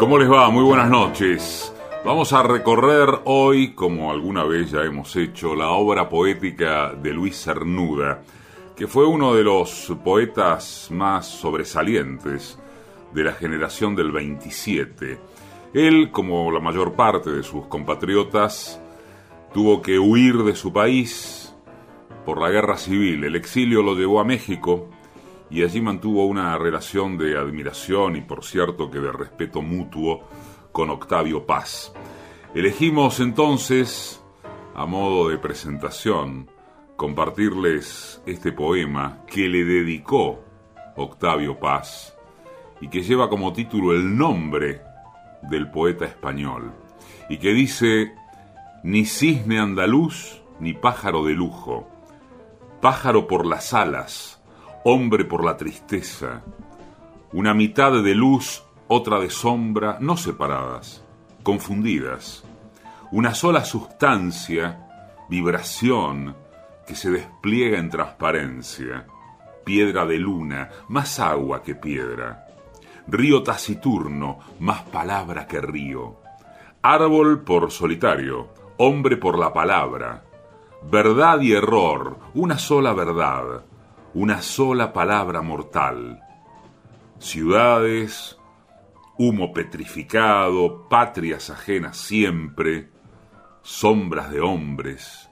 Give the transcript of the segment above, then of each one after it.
¿Cómo les va? Muy buenas noches. Vamos a recorrer hoy, como alguna vez ya hemos hecho, la obra poética de Luis Cernuda, que fue uno de los poetas más sobresalientes de la generación del 27. Él, como la mayor parte de sus compatriotas, tuvo que huir de su país por la guerra civil. El exilio lo llevó a México y allí mantuvo una relación de admiración y por cierto que de respeto mutuo con Octavio Paz. Elegimos entonces, a modo de presentación, compartirles este poema que le dedicó Octavio Paz y que lleva como título el nombre del poeta español y que dice ni cisne andaluz ni pájaro de lujo, pájaro por las alas, hombre por la tristeza, una mitad de luz, otra de sombra, no separadas, confundidas, una sola sustancia, vibración, que se despliega en transparencia, piedra de luna, más agua que piedra, río taciturno, más palabra que río, árbol por solitario, hombre por la palabra, verdad y error, una sola verdad, una sola palabra mortal. Ciudades, humo petrificado, patrias ajenas siempre, sombras de hombres.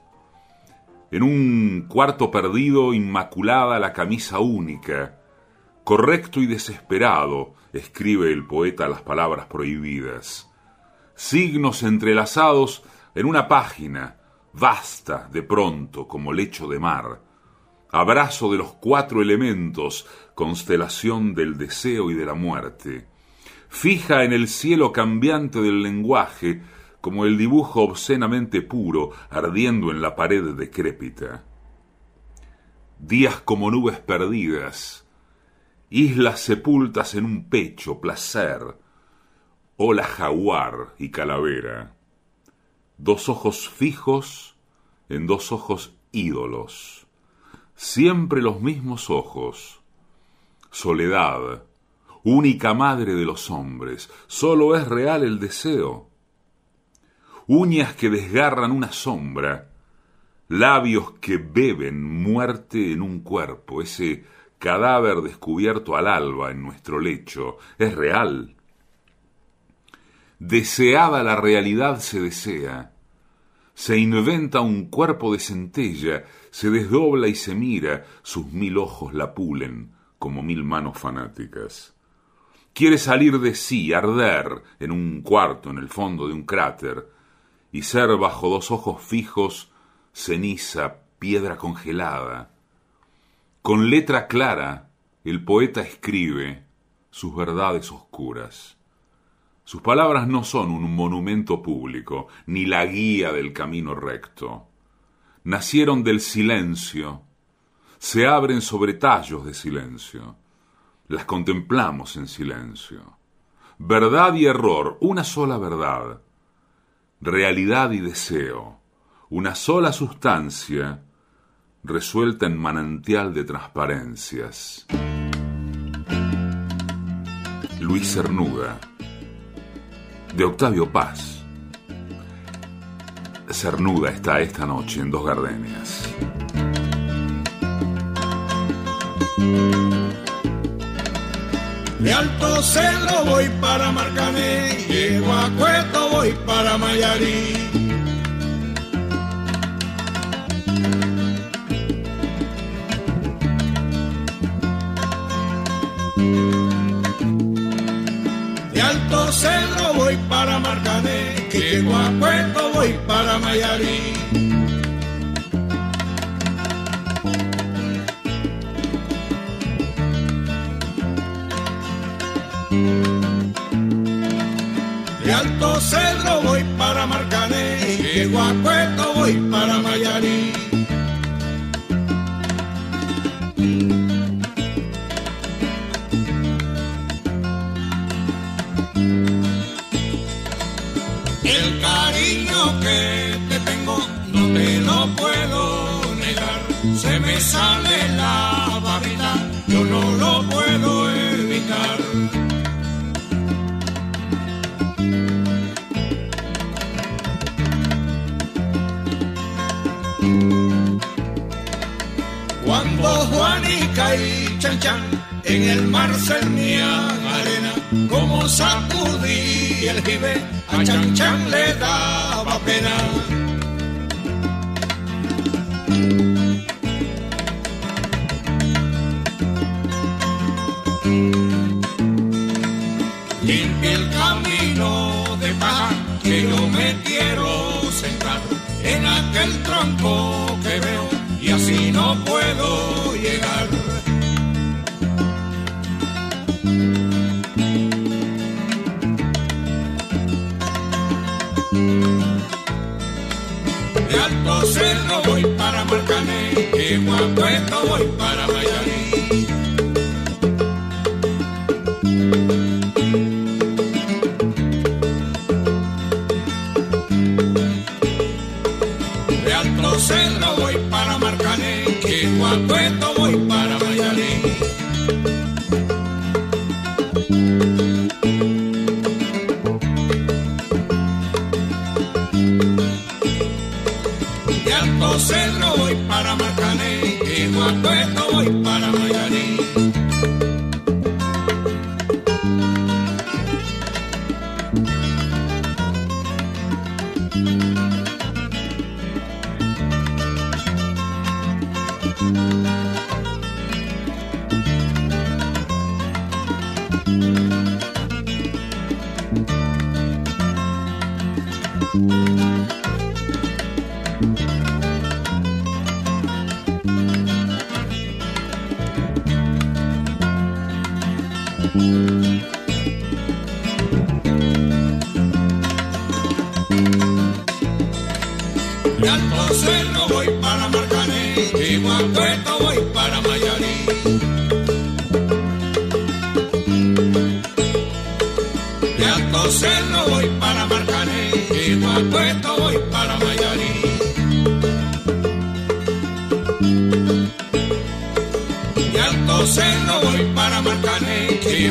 En un cuarto perdido, inmaculada la camisa única, correcto y desesperado, escribe el poeta las palabras prohibidas. Signos entrelazados en una página, vasta de pronto como lecho de mar, abrazo de los cuatro elementos, constelación del deseo y de la muerte, fija en el cielo cambiante del lenguaje, como el dibujo obscenamente puro ardiendo en la pared decrépita. Días como nubes perdidas, islas sepultas en un pecho, placer, ola jaguar y calavera, dos ojos fijos en dos ojos ídolos siempre los mismos ojos. Soledad, única madre de los hombres, solo es real el deseo. Uñas que desgarran una sombra, labios que beben muerte en un cuerpo, ese cadáver descubierto al alba en nuestro lecho, es real. Deseada la realidad se desea, se inventa un cuerpo de centella, se desdobla y se mira, sus mil ojos la pulen como mil manos fanáticas. Quiere salir de sí, arder en un cuarto en el fondo de un cráter, y ser bajo dos ojos fijos ceniza, piedra congelada. Con letra clara, el poeta escribe sus verdades oscuras. Sus palabras no son un monumento público, ni la guía del camino recto. Nacieron del silencio, se abren sobre tallos de silencio, las contemplamos en silencio. Verdad y error, una sola verdad. Realidad y deseo, una sola sustancia resuelta en manantial de transparencias. Luis Cernuda de Octavio Paz. Cernuda está esta noche en Dos Gardenias. De Alto Cedro voy para Marcané, llego a Cueto voy para Mayarí. Cedro voy para Marcané, que a Puerto voy para Mayarí. De Alto Cedro voy para Marcané, que a Puerto voy para Mayarí. se me sale la babita, yo no lo puedo evitar. Cuando Juanica y Chan Chan en el mar cernían arena, como sacudí el jibe, a Chan Chan le daba pena. Guapueto voy para Mayarí. Canto suelo.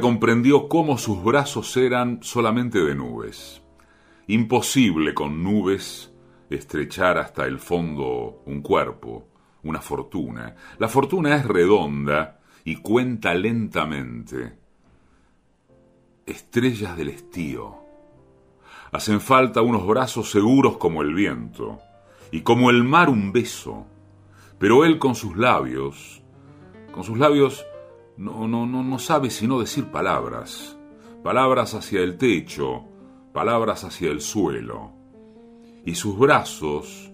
Comprendió cómo sus brazos eran solamente de nubes. Imposible con nubes estrechar hasta el fondo un cuerpo, una fortuna. La fortuna es redonda y cuenta lentamente. Estrellas del estío. Hacen falta unos brazos seguros como el viento, y como el mar un beso pero él con sus labios, con sus labios no, no, no, no sabe sino decir palabras, palabras hacia el techo, palabras hacia el suelo. Y sus brazos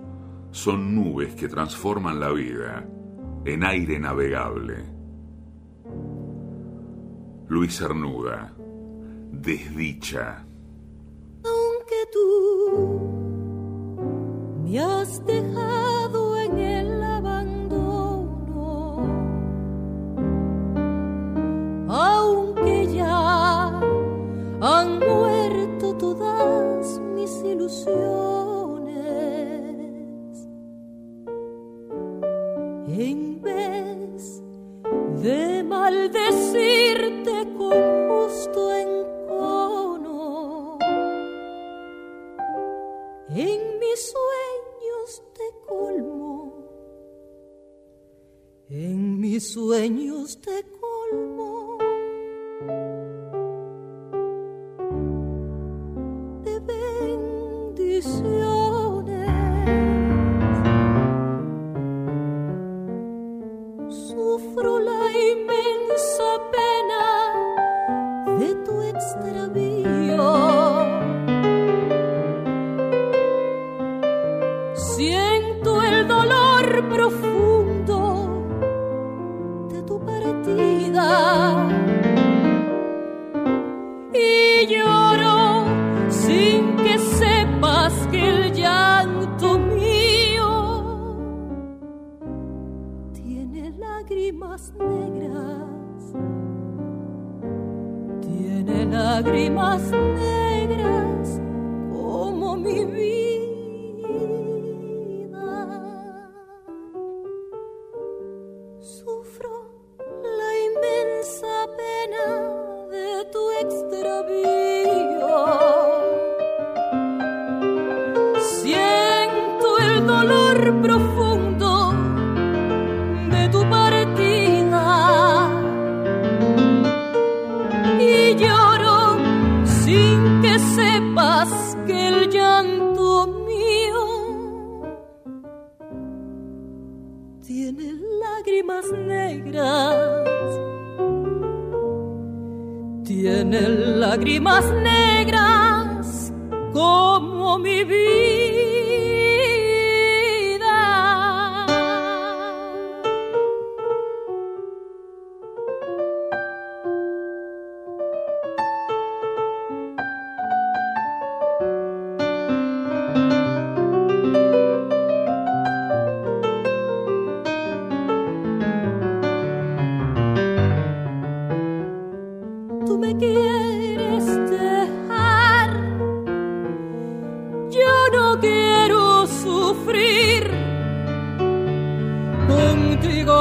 son nubes que transforman la vida en aire navegable. Luis Cernuda, desdicha. Aunque tú me has dejado han muerto todas mis ilusiones. En vez de maldecirte con justo encono, en mis sueños te colmo. En mis sueños te colmo. see.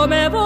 Cernuda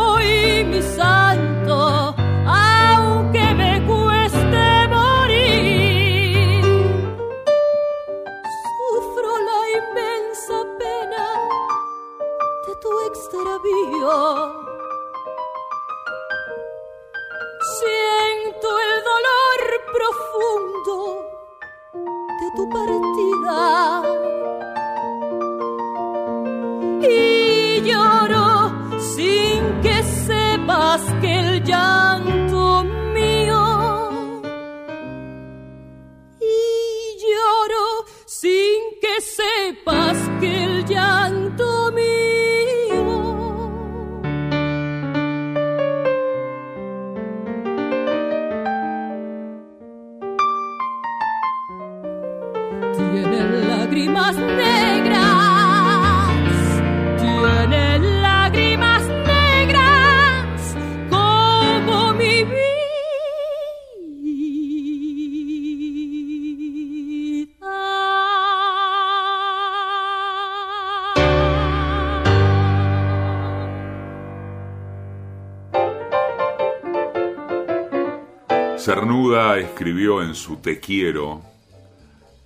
escribió en su Te quiero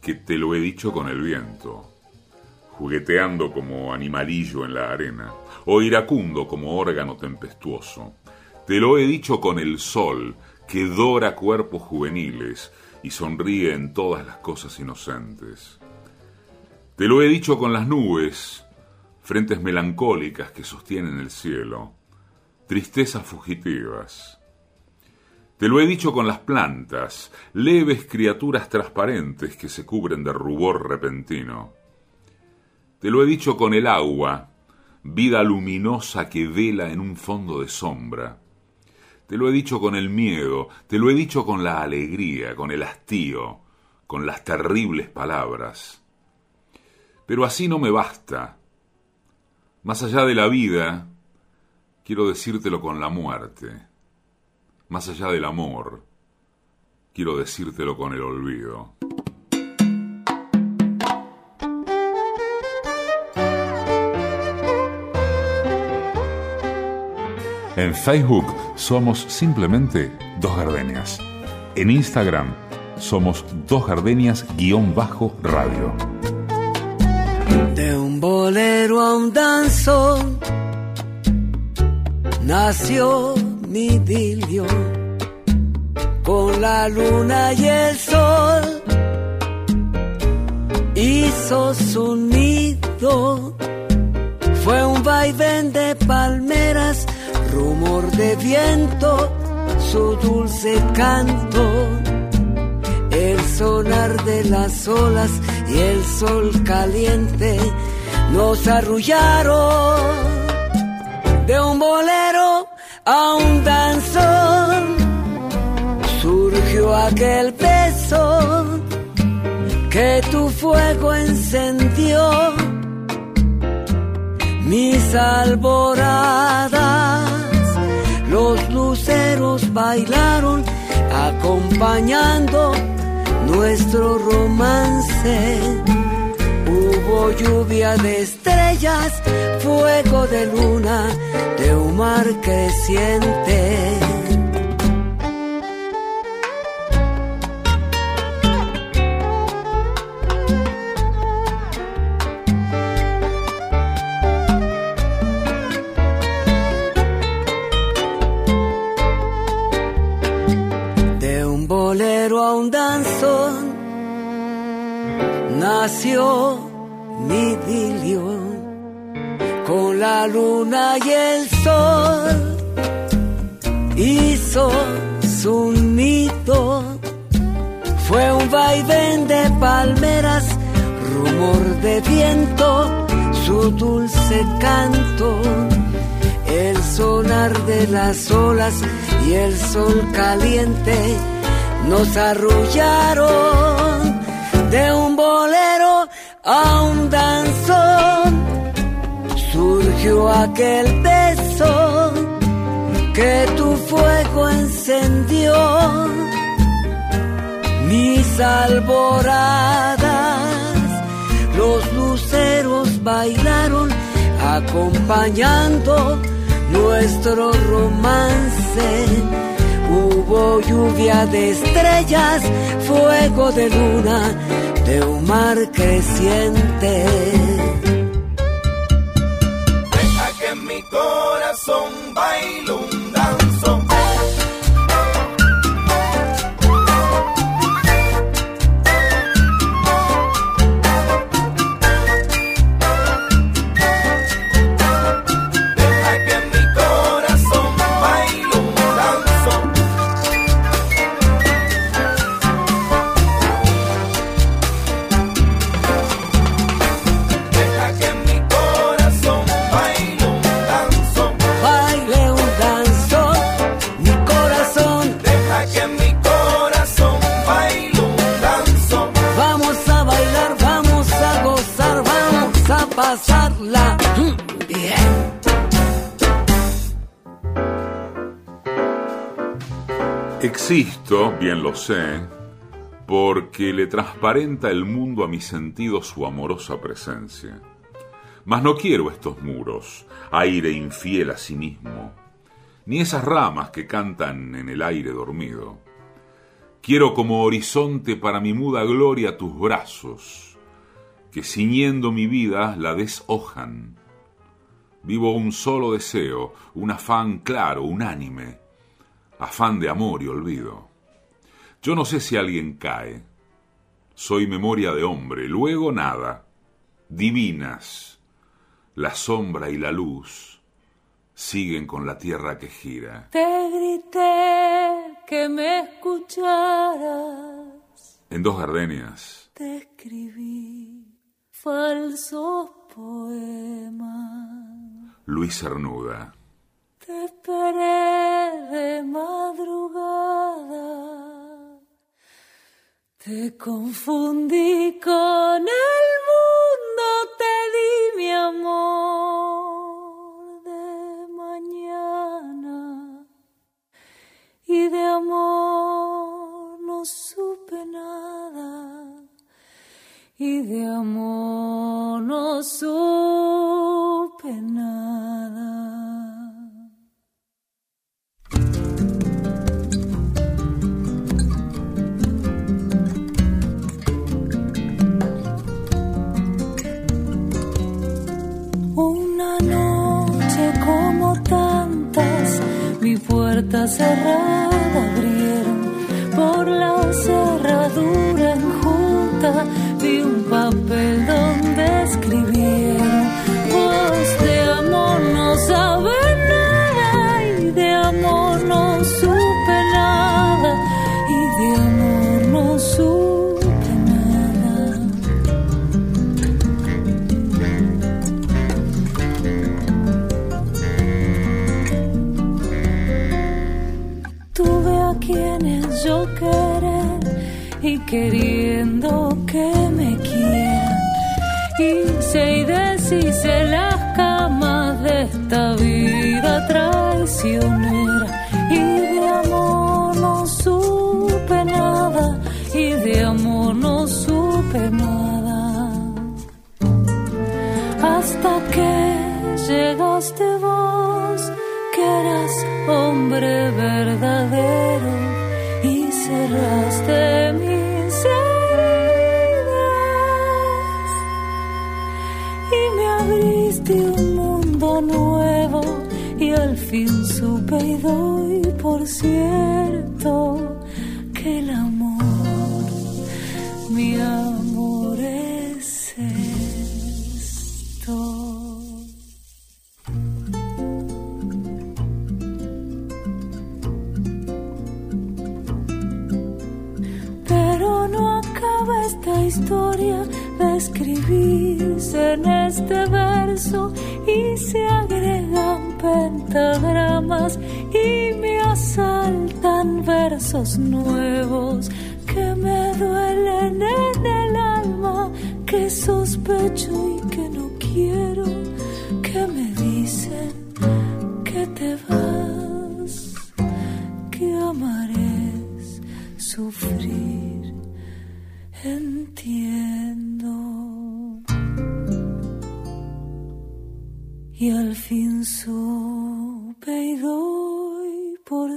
que te lo he dicho con el viento, jugueteando como animalillo en la arena, o iracundo como órgano tempestuoso. Te lo he dicho con el sol, que dora cuerpos juveniles y sonríe en todas las cosas inocentes. Te lo he dicho con las nubes, frentes melancólicas que sostienen el cielo, tristezas fugitivas te lo he dicho con las plantas, leves criaturas transparentes que se cubren de rubor repentino. Te lo he dicho con el agua, vida luminosa que vela en un fondo de sombra. Te lo he dicho con el miedo, te lo he dicho con la alegría, con el hastío, con las terribles palabras. Pero así no me basta. Más allá de la vida, quiero decírtelo con la muerte más allá del amor, quiero decírtelo con el olvido. En Facebook somos simplemente Dos Gardenias. En Instagram somos Dos Gardenias-radio. De un bolero a un danzón nació mi idilio con la luna y el sol hizo su nido fue un vaivén de palmeras rumor de viento su dulce canto. El sonar de las olas y el sol caliente nos arrullaron. un a un danzón. Surgió aquel beso que tu fuego encendió. Mis alboradas, los luceros bailaron acompañando nuestro romance. Lluvia de estrellas, fuego de luna, de un mar creciente. nació la luna y el sol hizo su nido. Fue un vaivén de palmeras rumor de viento su dulce canto. El sonar de las olas y el sol caliente nos arrullaron de un bolero a un danzón surgió aquel beso que tu fuego encendió mis alboradas los luceros bailaron acompañando nuestro romance hubo lluvia de estrellas fuego de luna de un mar creciente. Corazón baile Existo, bien lo sé, porque le transparenta el mundo a mi sentido su amorosa presencia. Mas no quiero estos muros, aire infiel a sí mismo, ni esas ramas que cantan en el aire dormido. Quiero como horizonte para mi muda gloria tus brazos, que ciñendo mi vida la deshojan. Vivo un solo deseo, un afán claro, unánime, afán de amor y olvido. Yo no sé si alguien cae. Soy memoria de hombre, luego nada. Divinas, la sombra y la luz siguen con la tierra que gira. Te grité que me escucharas. En dos gardenias. Te escribí falsos poemas. Luis Cernuda. Te esperé de madrugada, te confundí con el Y se y deshice las camas de esta vida traicionera. Y de amor no supe nada, y de amor no supe nada. Hasta que llegaste vos, que eras hombre verdadero, fin supe y doy por cierto que el amor, mi amor es esto. Pero no acaba esta historia de escribirse en este verso pentagramas y me asaltan versos nuevos que me duelen en el alma, que sospecho y que no quiero, que me dicen que te vas, que amaré sufrir. Entiendo. y al fin supe y doy por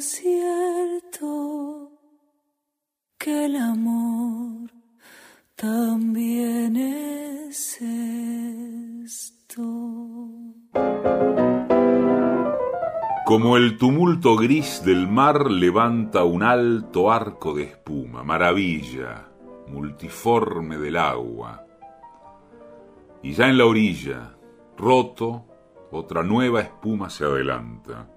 cierto que el amor también es esto. Como el tumulto gris del mar levanta un alto arco de espuma, maravilla, multiforme del agua. Y ya en la orilla, roto, otra nueva espuma se adelanta.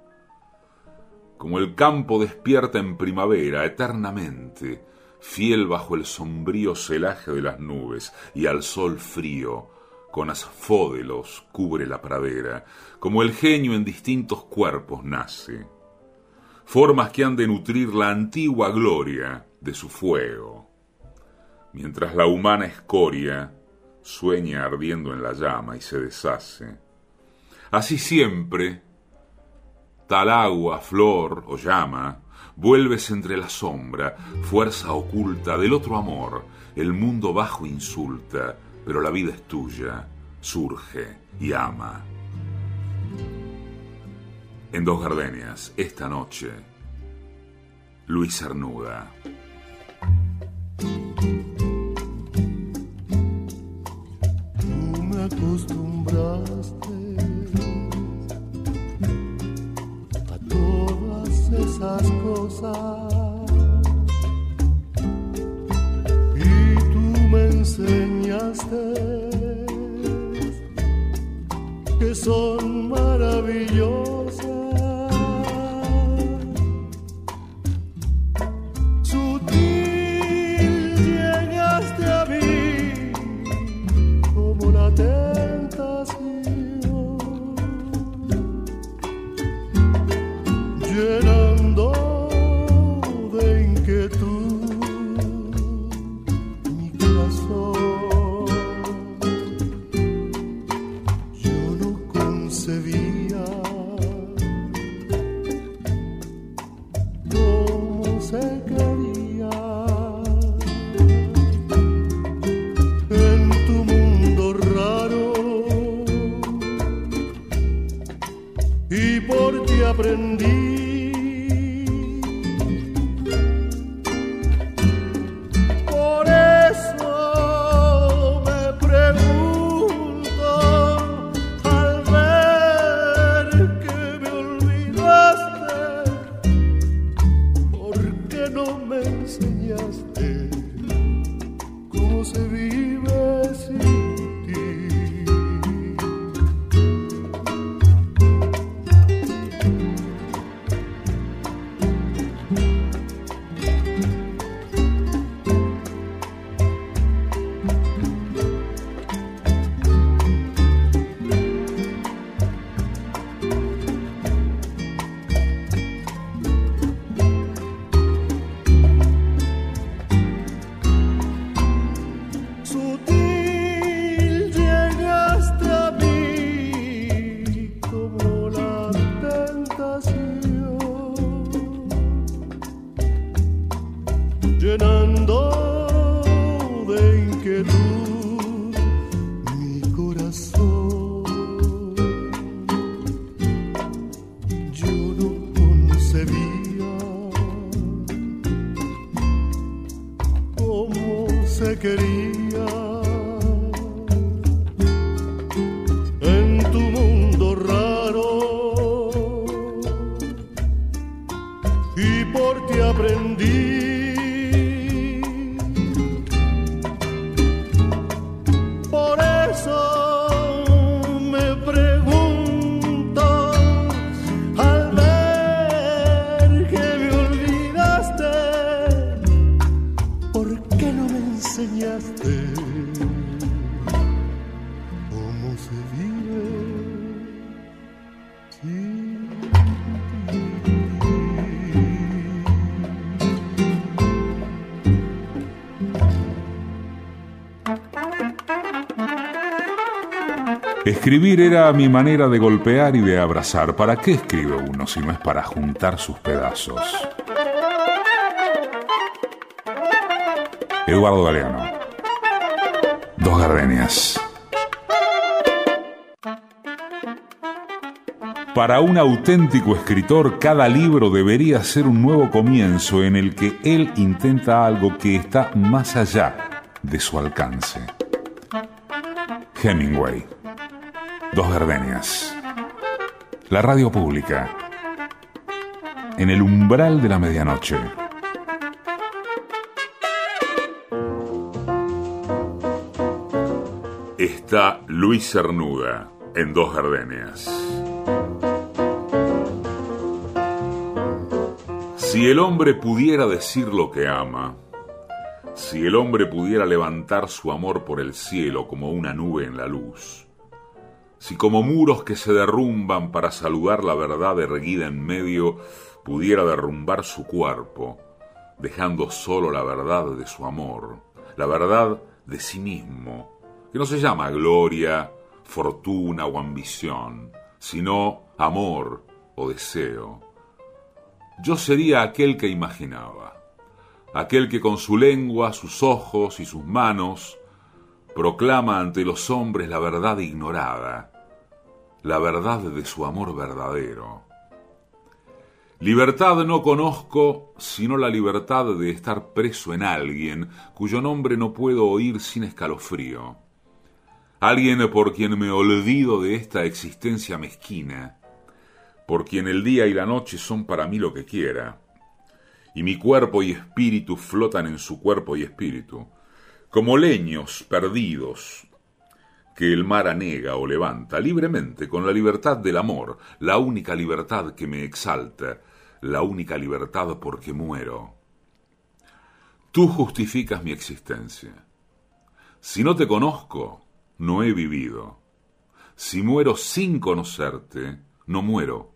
Como el campo despierta en primavera eternamente, fiel bajo el sombrío celaje de las nubes y al sol frío, con asfódelos cubre la pradera, como el genio en distintos cuerpos nace, formas que han de nutrir la antigua gloria de su fuego, mientras la humana escoria sueña ardiendo en la llama y se deshace Así siempre, tal agua, flor o llama, vuelves entre la sombra, fuerza oculta del otro amor, el mundo bajo insulta, pero la vida es tuya, surge y ama. En Dos Gardenias, esta noche, Luis Cernuda. Tú me acostumbraste esas cosas. Y tú me enseñaste que son maravillosas. gritando de inquietud. Escribir era mi manera de golpear y de abrazar. ¿Para qué escribe uno si no es para juntar sus pedazos? Eduardo Galeano. Dos gardenias. Para un auténtico escritor, cada libro debería ser un nuevo comienzo en el que él intenta algo que está más allá de su alcance. Hemingway. Dos gardenias. La radio pública. En el umbral de la medianoche. Está Luis Cernuda en Dos gardenias. Si el hombre pudiera decir lo que ama, si el hombre pudiera levantar su amor por el cielo como una nube en la luz, si como muros que se derrumban para saludar la verdad erguida en medio, pudiera derrumbar su cuerpo, dejando solo la verdad de su amor, la verdad de sí mismo, que no se llama gloria, fortuna o ambición, sino amor o deseo. Yo sería aquel que imaginaba, aquel que con su lengua, sus ojos y sus manos proclama ante los hombres la verdad ignorada, la verdad de su amor verdadero. Libertad no conozco sino la libertad de estar preso en alguien cuyo nombre no puedo oír sin escalofrío. Alguien por quien me olvido de esta existencia mezquina, por quien el día y la noche son para mí lo que quiera, y mi cuerpo y espíritu flotan en su cuerpo y espíritu, como leños perdidos que el mar anega o levanta libremente con la libertad del amor, la única libertad que me exalta, la única libertad porque muero. Tú justificas mi existencia. Si no te conozco, no he vivido. Si muero sin conocerte, no muero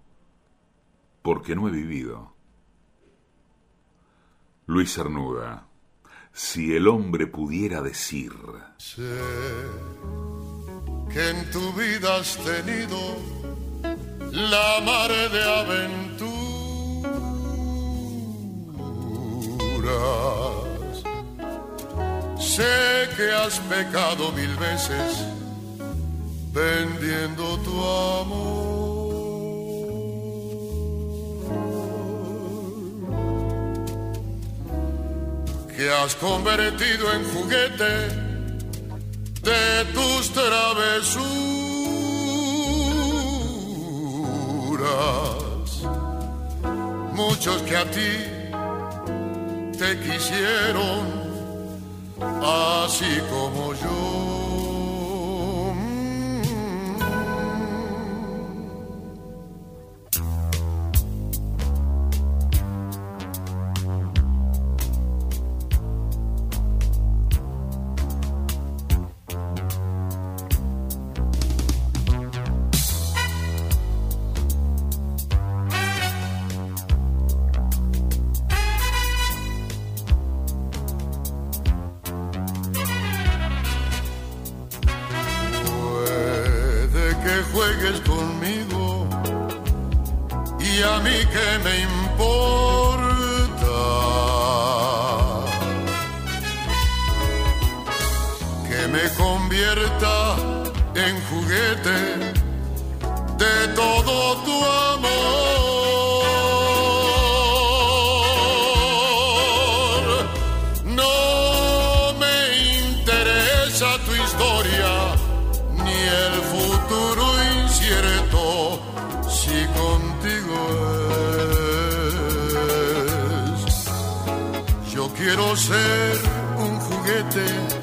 porque no he vivido. Luis Cernuda, si el hombre pudiera decir. Sé que en tu vida has tenido la mar de aventuras. Sé que has pecado mil veces vendiendo tu amor. Que has convertido en juguete de tus travesuras. Muchos que a ti te quisieron, así como yo. Si contigo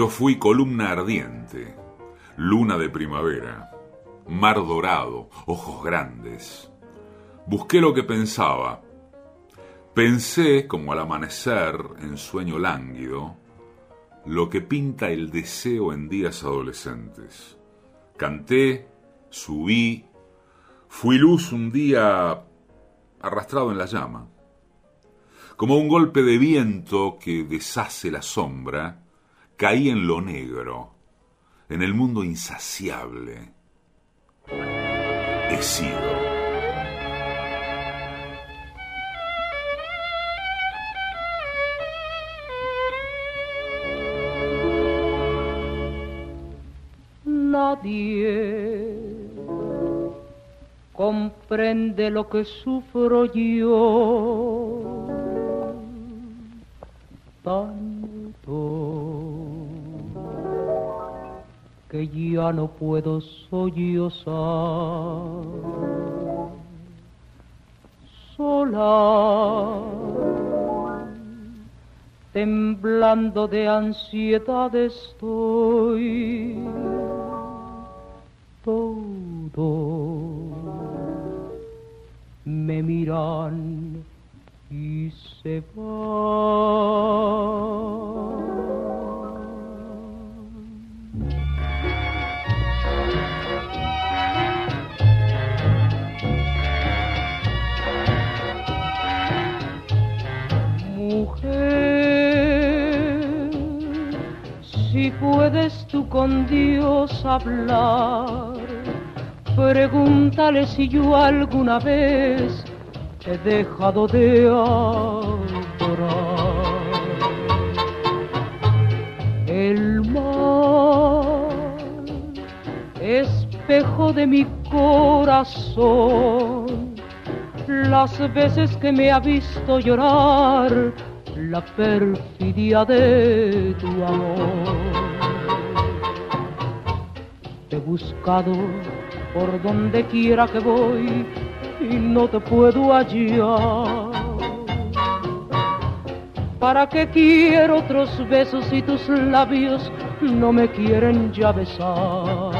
yo fui columna ardiente, luna de primavera, mar dorado, ojos grandes. Busqué lo que pensaba. Pensé, como al amanecer, en sueño lánguido, lo que pinta el deseo en días adolescentes. Canté, subí, fui luz un día arrastrado en la llama como un golpe de viento que deshace la sombra, caí en lo negro, en el mundo insaciable. He sido. Nadie comprende lo que sufro yo tanto que ya no puedo sollozar. Sola temblando de ansiedad estoy. Todo me miran y se Mujer, si puedes tú con Dios hablar, pregúntale si yo alguna vez he dejado de adorar. El mar, espejo de mi corazón, las veces que me ha visto llorar, la perfidia de tu amor. Te he buscado por donde quiera que voy y no te puedo hallar. ¿Para qué quiero otros besos si tus labios no me quieren ya besar?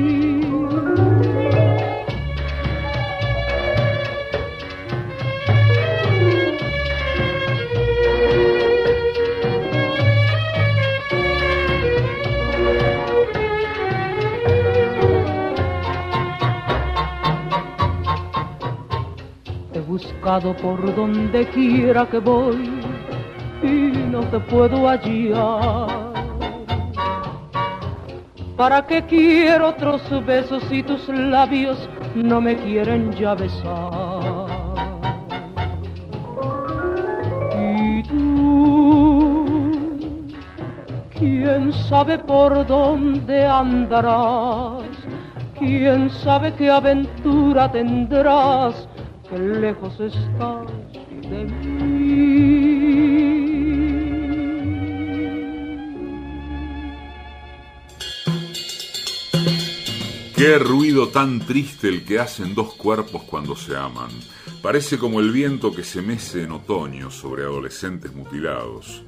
Buscado por donde quiera que voy y no te puedo hallar. ¿Para qué quiero otros besos si tus labios no me quieren ya besar? Y tú, quién sabe por dónde andarás, quién sabe qué aventura tendrás, que lejos estás de mí. Qué ruido tan triste el que hacen dos cuerpos cuando se aman. Parece como el viento que se mece en otoño sobre adolescentes mutilados,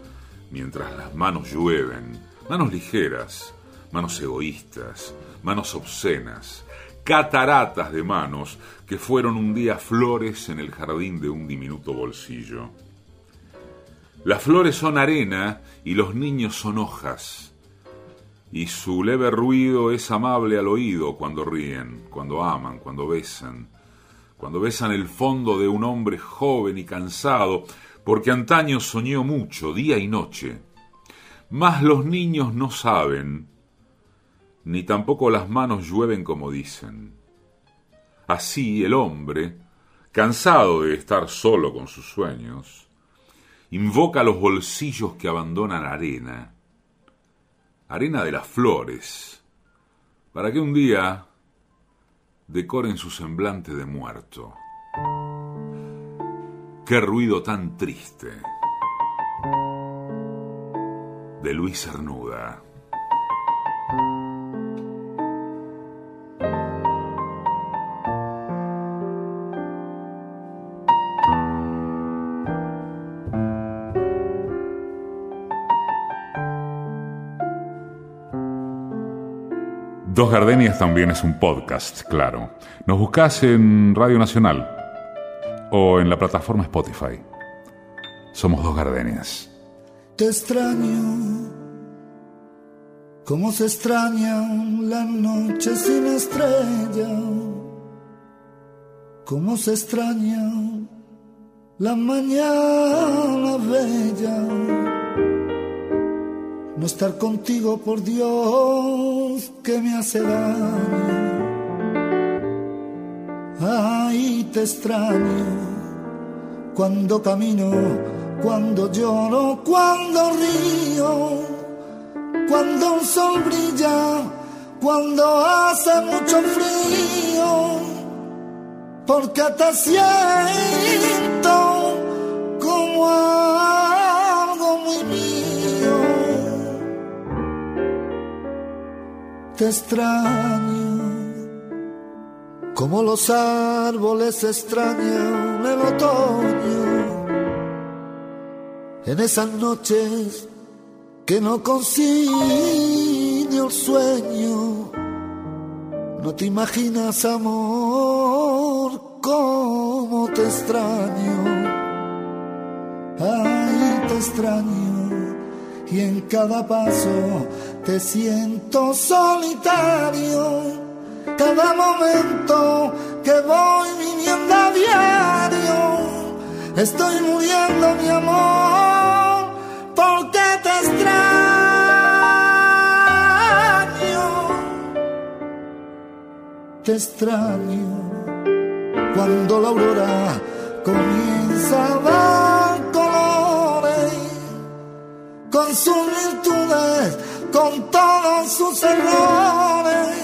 mientras las manos llueven, manos ligeras, manos egoístas, manos obscenas, cataratas de manos que fueron un día flores en el jardín de un diminuto bolsillo. Las flores son arena y los niños son hojas. Y su leve ruido es amable al oído cuando ríen, cuando aman, cuando besan, cuando besan el fondo de un hombre joven y cansado, porque antaño soñó mucho, día y noche. Mas los niños no saben, ni tampoco las manos llueven como dicen. Así el hombre, cansado de estar solo con sus sueños, invoca los bolsillos que abandonan arena, arena de las flores, para que un día decoren su semblante de muerto. Qué ruido tan triste. De Luis Cernuda. Dos Gardenias también es un podcast, claro. Nos buscas en Radio Nacional o en la plataforma Spotify. Somos Dos Gardenias. Te extraño, como se extrañan las noches sin estrella, como se extraña la mañana bella no estar contigo, por Dios, que me hace daño. Ay, te extraño cuando camino, cuando lloro, cuando río, cuando el sol brilla, cuando hace mucho frío, porque te siento como extraño, como los árboles extrañan el otoño, en esas noches que no consigue el sueño. No te imaginas, amor, cómo te extraño. Ay, te extraño. Y en cada paso te siento solitario. Cada momento que voy viviendo a diario, estoy muriendo mi amor, porque te extraño. Te extraño cuando la aurora comienza a dar colores con sus virtudes con todos sus errores,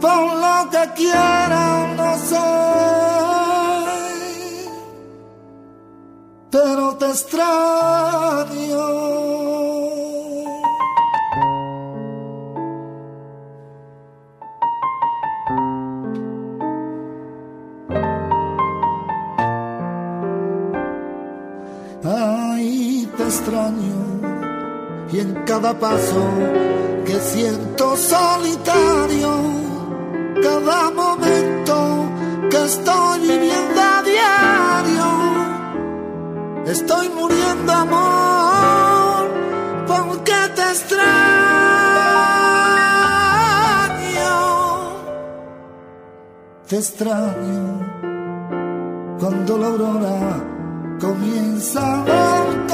por lo que quiera no sé, pero te extraño. Y en cada paso que siento solitario, cada momento que estoy viviendo a diario, estoy muriendo amor porque te extraño, te extraño cuando la aurora comienza a dar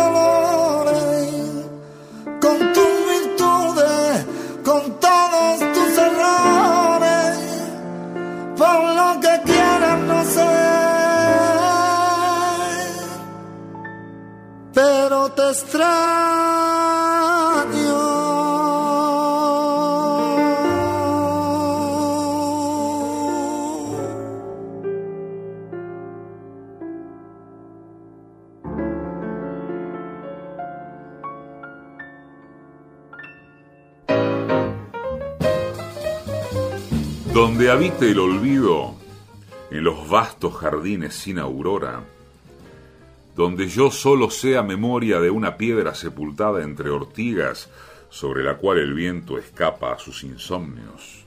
Donde habite el olvido, en los vastos jardines sin aurora, donde yo solo sea memoria de una piedra sepultada entre ortigas sobre la cual el viento escapa a sus insomnios,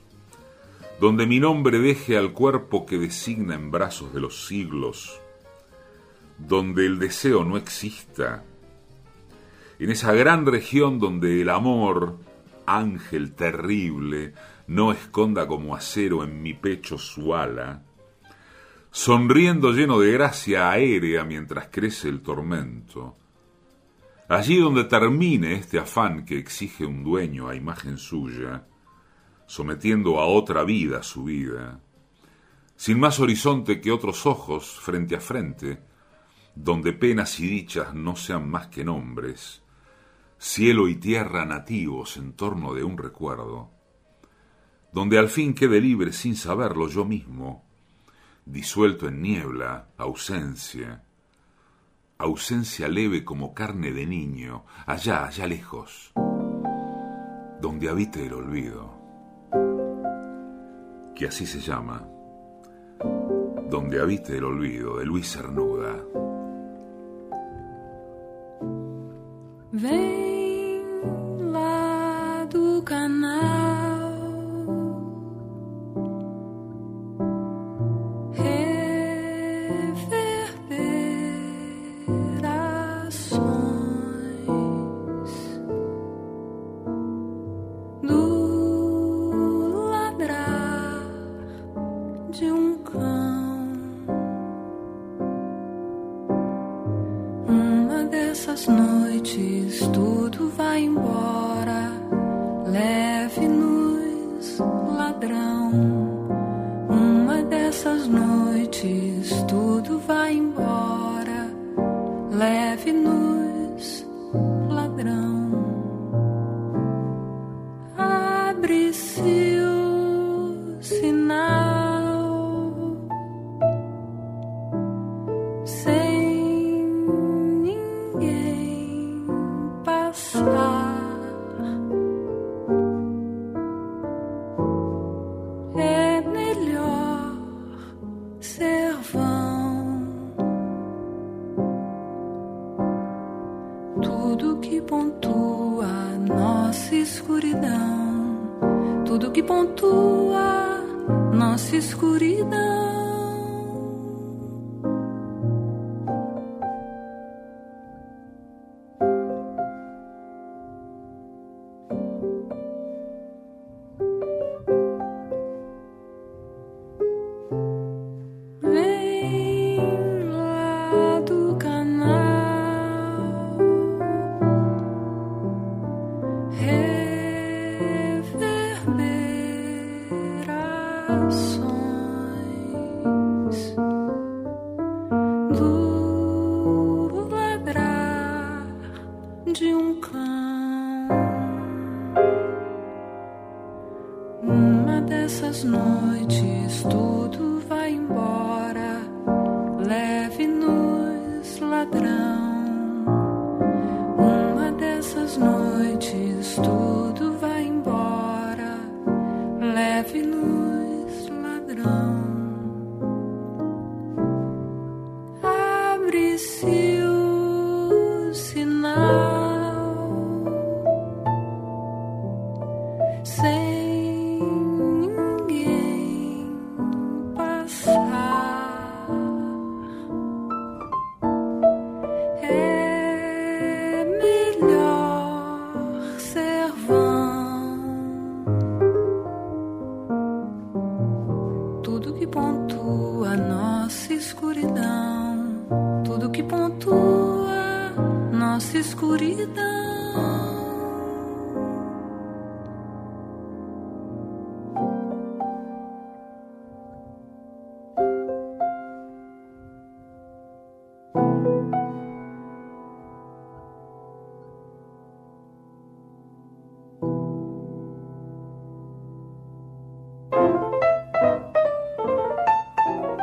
donde mi nombre deje al cuerpo que designa en brazos de los siglos, donde el deseo no exista. En esa gran región donde el amor, ángel terrible, no esconda como acero en mi pecho su ala, sonriendo lleno de gracia aérea mientras crece el tormento. Allí donde termine este afán que exige un dueño a imagen suya, sometiendo a otra vida su vida, sin más horizonte que otros ojos frente a frente, donde penas y dichas no sean más que nombres, cielo y tierra nativos en torno de un recuerdo, donde al fin quede libre sin saberlo yo mismo, disuelto en niebla, ausencia, ausencia leve como carne de niño, allá, allá lejos, donde habite el olvido, que así se llama, donde habite el olvido de Luis Cernuda. Vem lá do canal.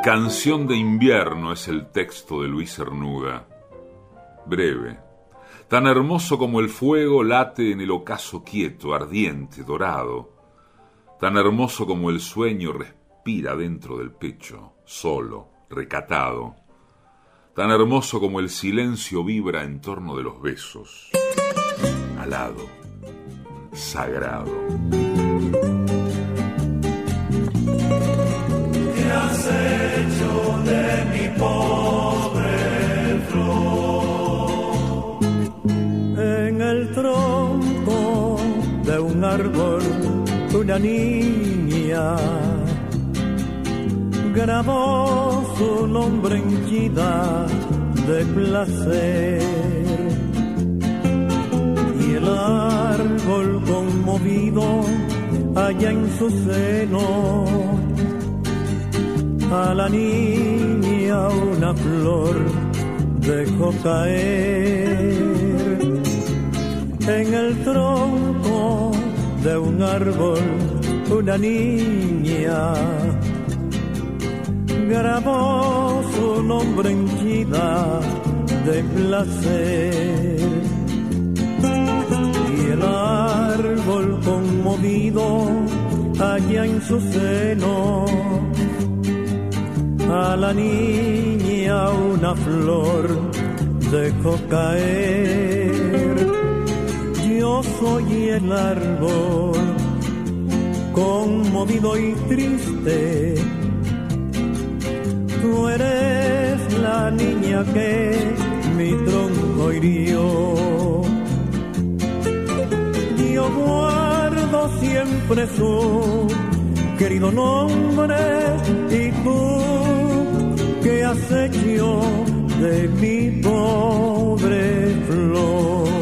Canción de invierno es el texto de Luis Cernuda. Breve. Tan hermoso como el fuego late en el ocaso quieto, ardiente, dorado. Tan hermoso como el sueño respira dentro del pecho, solo, recatado. Tan hermoso como el silencio vibra en torno de los besos. Alado, sagrado. Una niña. Grabó su nombre en vida de placer. Y el árbol conmovido allá en su seno. A la niña una flor dejó caer. En el tronco de un árbol una niña. Grabó su nombre en vida de placer. Y el árbol conmovido allá en su seno. A la niña una flor dejó caer. Soy el árbol conmovido y triste. Tú eres la niña que mi tronco hirió. Yo guardo siempre su querido nombre y tú que has hecho de mi pobre flor.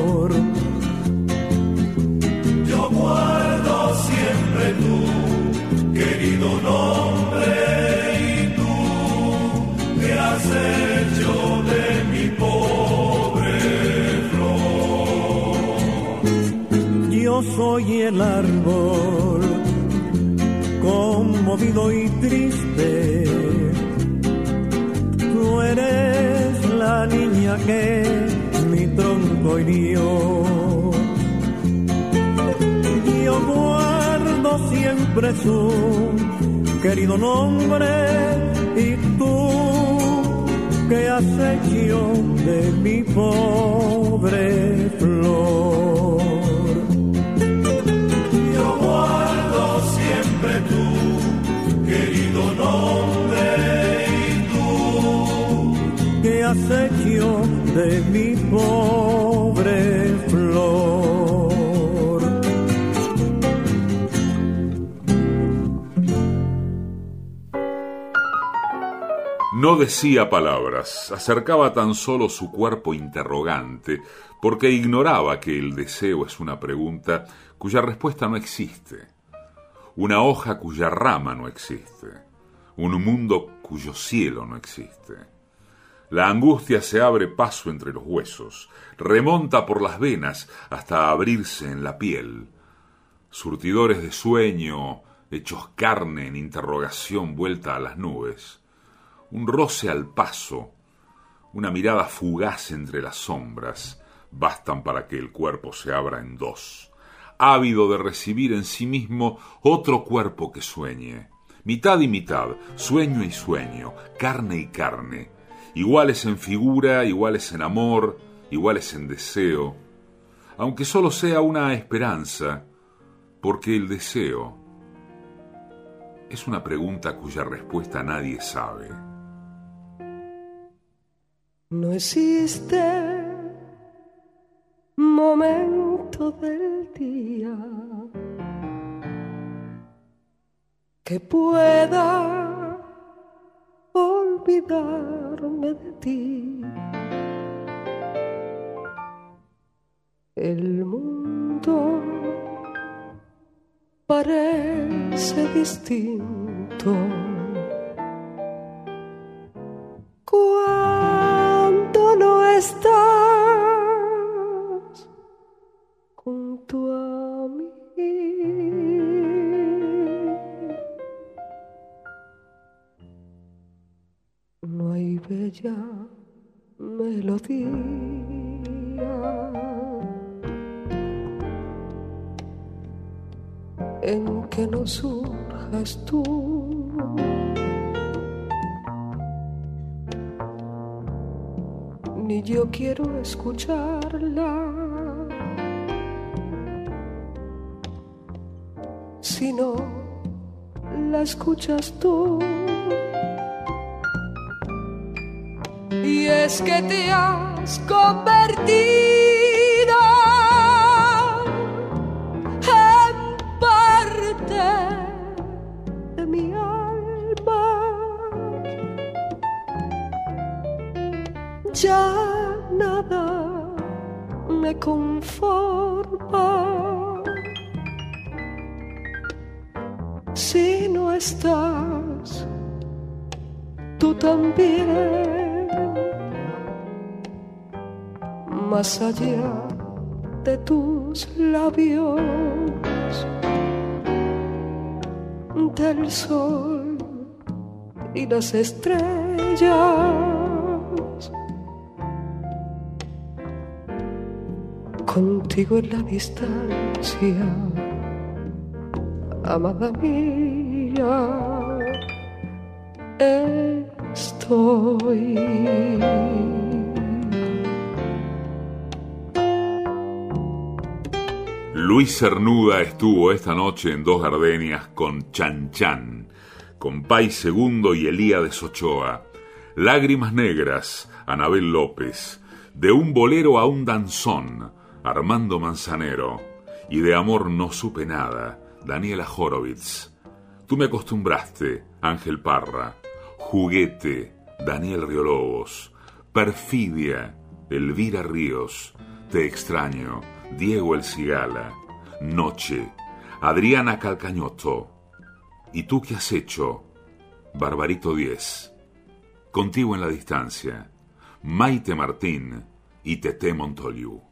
Soy el árbol conmovido y triste. Tú eres la niña que mi tronco hirió. Yo guardo siempre su querido nombre y tú que has hecho de mi pobre flor. Yo guardo siempre tu querido nombre y tú que has hecho de mi pobre flor. No decía palabras, acercaba tan solo su cuerpo interrogante, porque ignoraba que el deseo es una pregunta cuya respuesta no existe, una hoja cuya rama no existe, un mundo cuyo cielo no existe. La angustia se abre paso entre los huesos, remonta por las venas hasta abrirse en la piel. Surtidores de sueño, hechos carne en interrogación vuelta a las nubes un roce al paso, una mirada fugaz entre las sombras, bastan para que el cuerpo se abra en dos, ávido de recibir en sí mismo otro cuerpo que sueñe, mitad y mitad, sueño y sueño, carne y carne, iguales en figura, iguales en amor, iguales en deseo, aunque solo sea una esperanza, porque el deseo es una pregunta cuya respuesta nadie sabe. No existe momento del día que pueda olvidarme de ti. El mundo parece distinto. Estás junto a. No hay bella melodía en que no surjas tú. Ni yo quiero escucharla. Si no la escuchas tú. Y es que te has convertido ya nada me conforma. Si no estás, tú también, más allá de tus labios, del sol y las estrellas contigo en la distancia, amada mía, estoy. Luis Cernuda estuvo esta noche en Dos Gardenias con Chan Chan, con Pai Segundo y Elías Ochoa. Lágrimas Negras, Anabel López. De un bolero a un danzón, Armando Manzanero, y de amor no supe nada, Daniela Horowitz. Tú me acostumbraste, Ángel Parra. Juguete, Daniel Riolobos. Perfidia, Elvira Ríos. Te extraño, Diego El Cigala. Noche, Adriana Calcañoto. ¿Y tú qué has hecho? Barbarito 10. Contigo en la distancia. Maite Martín y Tete Montoliu.